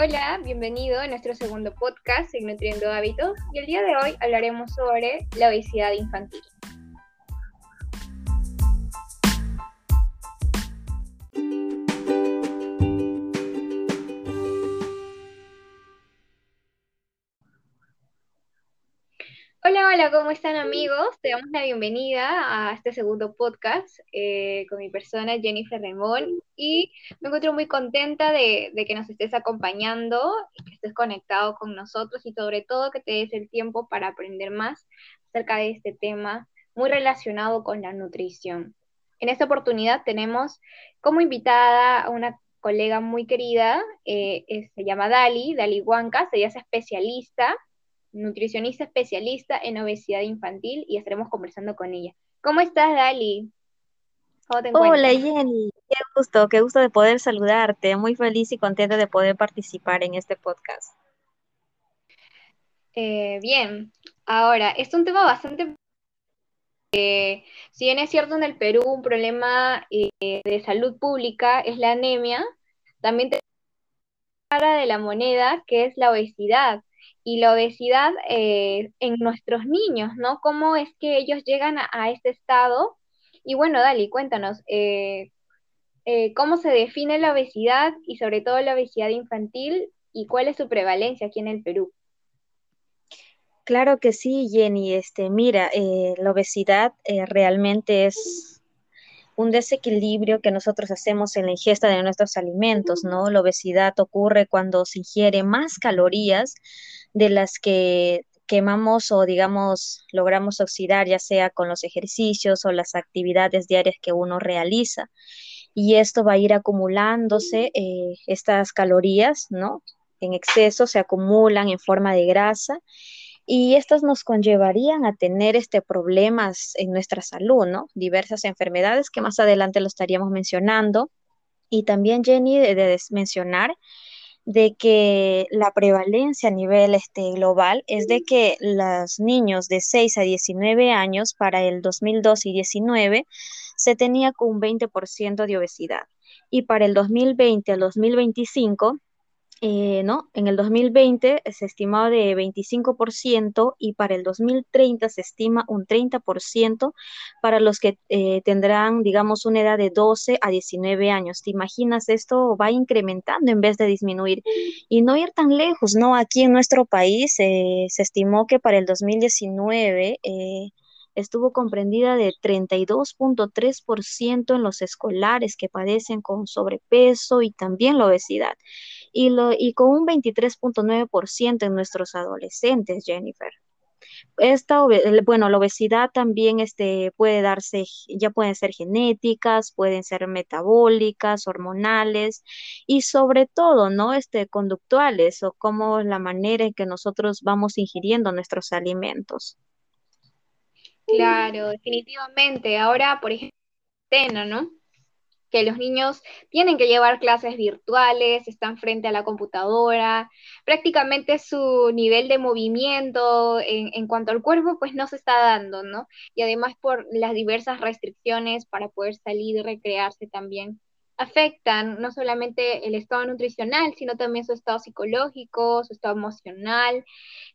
Hola, bienvenido a nuestro segundo podcast, en Nutriendo Hábitos, y el día de hoy hablaremos sobre la obesidad infantil. Hola, ¿cómo están amigos? Te damos la bienvenida a este segundo podcast eh, con mi persona Jennifer Remón y me encuentro muy contenta de, que nos estés acompañando que estés conectado con nosotros y sobre todo que te des el tiempo para aprender más acerca de este tema muy relacionado con la nutrición. En esta oportunidad tenemos como invitada a una colega muy querida, eh, se llama Dali, Dali Huancas, ella es especialista nutricionista especialista en obesidad infantil y estaremos conversando con ella. ¿Cómo estás, Dali? Hola, Jenny. Qué gusto, qué gusto de poder saludarte. Muy feliz y contenta de poder participar en este podcast. Eh, bien, ahora, es un tema bastante... Eh, si bien es cierto en el Perú un problema eh, de salud pública es la anemia, también tenemos cara de la moneda que es la obesidad y la obesidad eh, en nuestros niños, ¿no? ¿Cómo es que ellos llegan a, este estado? Y bueno, Dali, cuéntanos, eh, eh, ¿cómo se define la obesidad y sobre todo la obesidad infantil y cuál es su prevalencia aquí en el Perú? Claro que sí, Jenny. Este, mira, la obesidad realmente es un desequilibrio que nosotros hacemos en la ingesta de nuestros alimentos, ¿no? La obesidad ocurre cuando se ingiere más calorías de las que quemamos o digamos logramos oxidar ya sea con los ejercicios o las actividades diarias que uno realiza. Y esto va a ir acumulándose, eh, estas calorías, ¿no? En exceso se acumulan en forma de grasa y estas nos conllevarían a tener este problemas en nuestra salud, ¿no? Diversas enfermedades que más adelante lo estaríamos mencionando. Y también, Jenny, de, mencionar de que la prevalencia a nivel este, global es de que los niños de 6 a 19 años para el 2012 y 19 se tenía con un 20% de obesidad. Y para el 2020 al 2025 eh, ¿no? En el 2020 se estimaba de 25% y para el 2030 se estima un 30% para los que eh, tendrán, digamos, una edad de 12 a 19 años. ¿Te imaginas? Esto va incrementando en vez de disminuir y no ir tan lejos, ¿no? Aquí en nuestro país eh, se estimó que para el 2019 estuvo comprendida de 32.3% en los escolares que padecen con sobrepeso y también la obesidad y, lo, y con un 23.9% en nuestros adolescentes, Jennifer. Esta, bueno, la obesidad también este, puede darse, ya pueden ser genéticas, pueden ser metabólicas, hormonales y sobre todo, ¿no? Este, conductuales o como la manera en que nosotros vamos ingiriendo nuestros alimentos. Claro, definitivamente. Ahora, por ejemplo, ¿no? Que los niños tienen que llevar clases virtuales, están frente a la computadora, prácticamente su nivel de movimiento en, cuanto al cuerpo pues no se está dando, ¿no? Y además por las diversas restricciones para poder salir y recrearse también afectan no solamente el estado nutricional, sino también su estado psicológico, su estado emocional,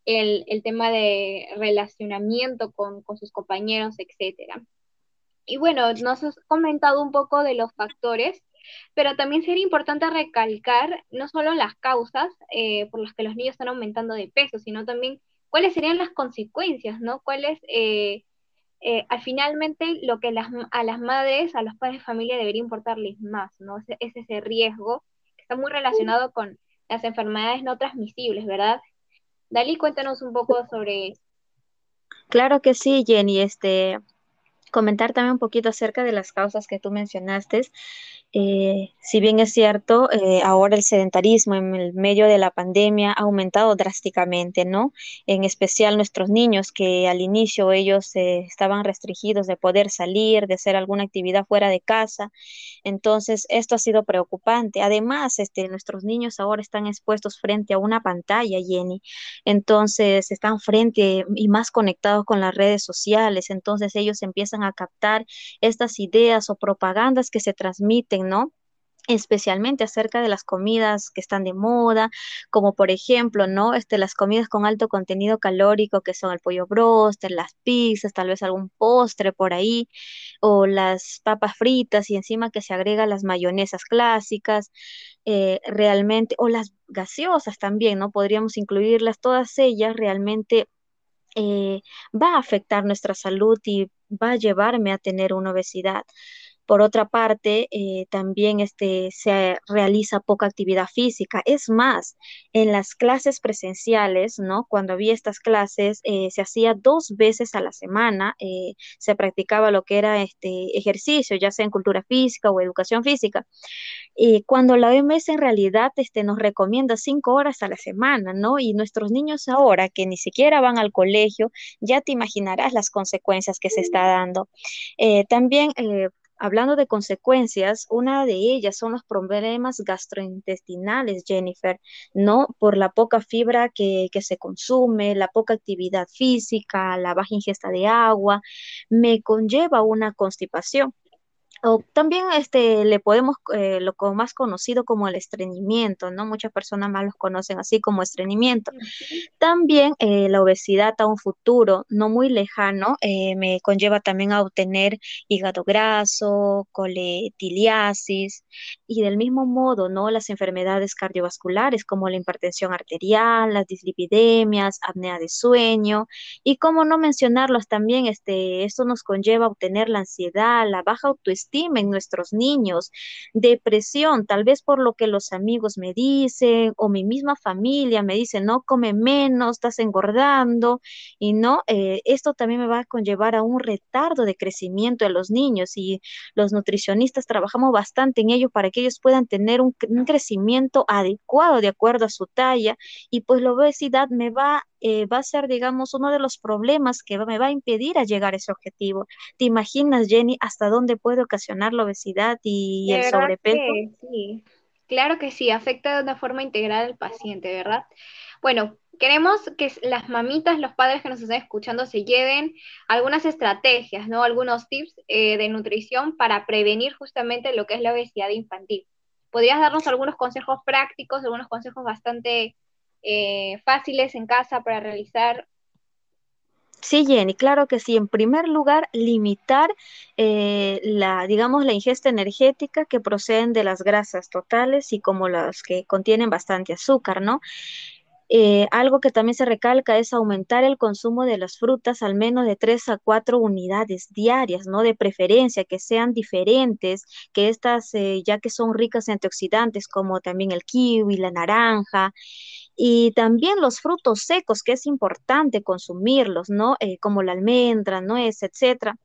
el, el tema de relacionamiento con, con sus compañeros, etcétera. Y bueno, nos has comentado un poco de los factores, pero también sería importante recalcar no solo las causas eh, por las que los niños están aumentando de peso, sino también cuáles serían las consecuencias, ¿no? Cuáles, eh, eh, al finalmente, lo que las, a las madres, a los padres de familia debería importarles más, ¿no? Es, ese riesgo que está muy relacionado con las enfermedades no transmisibles, ¿verdad? Dalí, cuéntanos un poco sobre Claro que sí, Jenny. Este, comentar también un poquito acerca de las causas que tú mencionaste. Eh, si bien es cierto, eh, ahora el sedentarismo en el medio de la pandemia ha aumentado drásticamente, ¿no? En especial nuestros niños que al inicio ellos eh, estaban restringidos de poder salir, de hacer alguna actividad fuera de casa. Entonces, esto ha sido preocupante. Además, este, nuestros niños ahora están expuestos frente a una pantalla, Jenny. Entonces, están frente y más conectados con las redes sociales. Entonces, ellos empiezan a captar estas ideas o propagandas que se transmiten, ¿no? especialmente acerca de las comidas que están de moda, como por ejemplo, ¿no? Este, las comidas con alto contenido calórico, que son el pollo broster, las pizzas, tal vez algún postre por ahí, o las papas fritas y encima que se agrega las mayonesas clásicas, eh, realmente, o las gaseosas también, ¿no? Podríamos incluirlas, todas ellas realmente eh, va a afectar nuestra salud y va a llevarme a tener una obesidad. Por otra parte, eh, también este, se realiza poca actividad física. Es más, en las clases presenciales, ¿no? Cuando había estas clases, eh, se hacía dos veces a la semana, eh, se practicaba lo que era este ejercicio, ya sea en cultura física o educación física. Y cuando la OMS en realidad este, nos recomienda cinco horas a la semana, ¿no? Y nuestros niños ahora que ni siquiera van al colegio, ya te imaginarás las consecuencias que se está dando. también Hablando de consecuencias, una de ellas son los problemas gastrointestinales, Jennifer, ¿no? Por la poca fibra que, que se consume, la poca actividad física, la baja ingesta de agua, me conlleva una constipación. O también este, le podemos, eh, lo más conocido como el estreñimiento, ¿no? Muchas personas más los conocen así como estreñimiento. También eh, la obesidad a un futuro no muy lejano eh, me conlleva también a obtener hígado graso, coletiliasis y del mismo modo, ¿no? Las enfermedades cardiovasculares como la hipertensión arterial, las dislipidemias, apnea de sueño y cómo no mencionarlos también, este, esto nos conlleva a obtener la ansiedad, la baja autoestima, en nuestros niños, depresión, tal vez por lo que los amigos me dicen o mi misma familia me dice, no come menos, estás engordando y no, eh, esto también me va a conllevar a un retardo de crecimiento de los niños y los nutricionistas trabajamos bastante en ello para que ellos puedan tener un, un crecimiento adecuado de acuerdo a su talla y pues la obesidad me va eh, va a ser, digamos, uno de los problemas que me va a impedir a llegar a ese objetivo. ¿Te imaginas, Jenny, hasta dónde puede ocasionar la obesidad y, el sobrepeso? sí, claro que sí, afecta de una forma integral al paciente, ¿verdad? Bueno, queremos que las mamitas, los padres que nos están escuchando se lleven algunas estrategias, ¿no? Algunos tips eh, de nutrición para prevenir justamente lo que es la obesidad infantil. ¿Podrías darnos algunos consejos prácticos, algunos consejos bastante eh, fáciles en casa para realizar. Sí, Jenny, claro que sí. En primer lugar, limitar eh, la, digamos, la ingesta energética que proceden de las grasas totales y como las que contienen bastante azúcar, ¿no? Eh, algo que también se recalca es aumentar el consumo de las frutas al menos de 3 a 4 unidades diarias, ¿no? De preferencia, que sean diferentes, que estas, ya que son ricas en antioxidantes, como también el kiwi, la naranja, y también los frutos secos, que es importante consumirlos, ¿no? Eh, como la almendra, nuez, etcétera.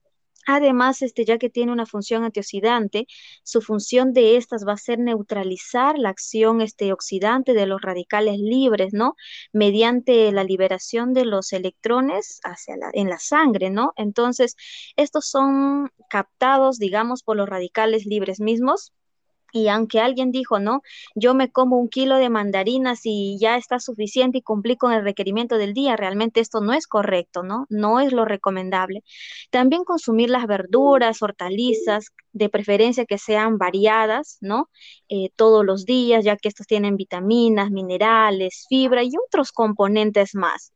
Además, este, ya que tiene una función antioxidante, su función de estas va a ser neutralizar la acción este, oxidante de los radicales libres, ¿no? Mediante la liberación de los electrones hacia la, en la sangre, ¿no? Entonces, estos son captados, digamos, por los radicales libres mismos y aunque alguien dijo, no, yo me como un kilo de mandarinas y ya está suficiente y cumplí con el requerimiento del día, realmente esto no es correcto, ¿no? No es lo recomendable. También consumir las verduras, hortalizas, de preferencia que sean variadas, ¿no? Eh, todos los días, ya que estos tienen vitaminas, minerales, fibra y otros componentes más.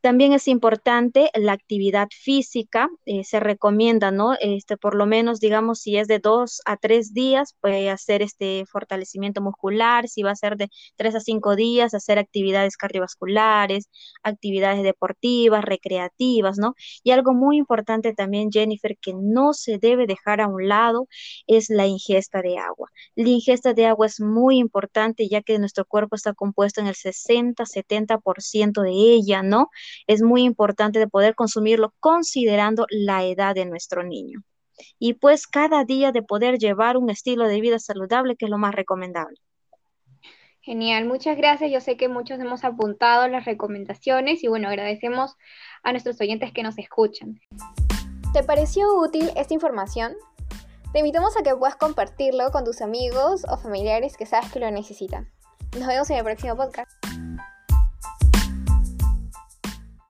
También es importante la actividad física, eh, se recomienda, ¿no? Este, por lo menos, digamos, si es de dos a tres días, puede hacer este fortalecimiento muscular, si va a ser de tres a cinco días, hacer actividades cardiovasculares, actividades deportivas, recreativas, ¿no? Y algo muy importante también, Jennifer, que no se debe dejar a un lado, es la ingesta de agua. La ingesta de agua es muy importante, ya que nuestro cuerpo está compuesto en el 60-70% de ella, ¿no? Es muy importante de poder consumirlo considerando la edad de nuestro niño. Y pues cada día de poder llevar un estilo de vida saludable, que es lo más recomendable. Genial, muchas gracias. Yo sé que muchos hemos apuntado las recomendaciones y bueno, agradecemos a nuestros oyentes que nos escuchan. ¿Te pareció útil esta información? Te invitamos a que puedas compartirlo con tus amigos o familiares que sabes que lo necesitan. Nos vemos en el próximo podcast.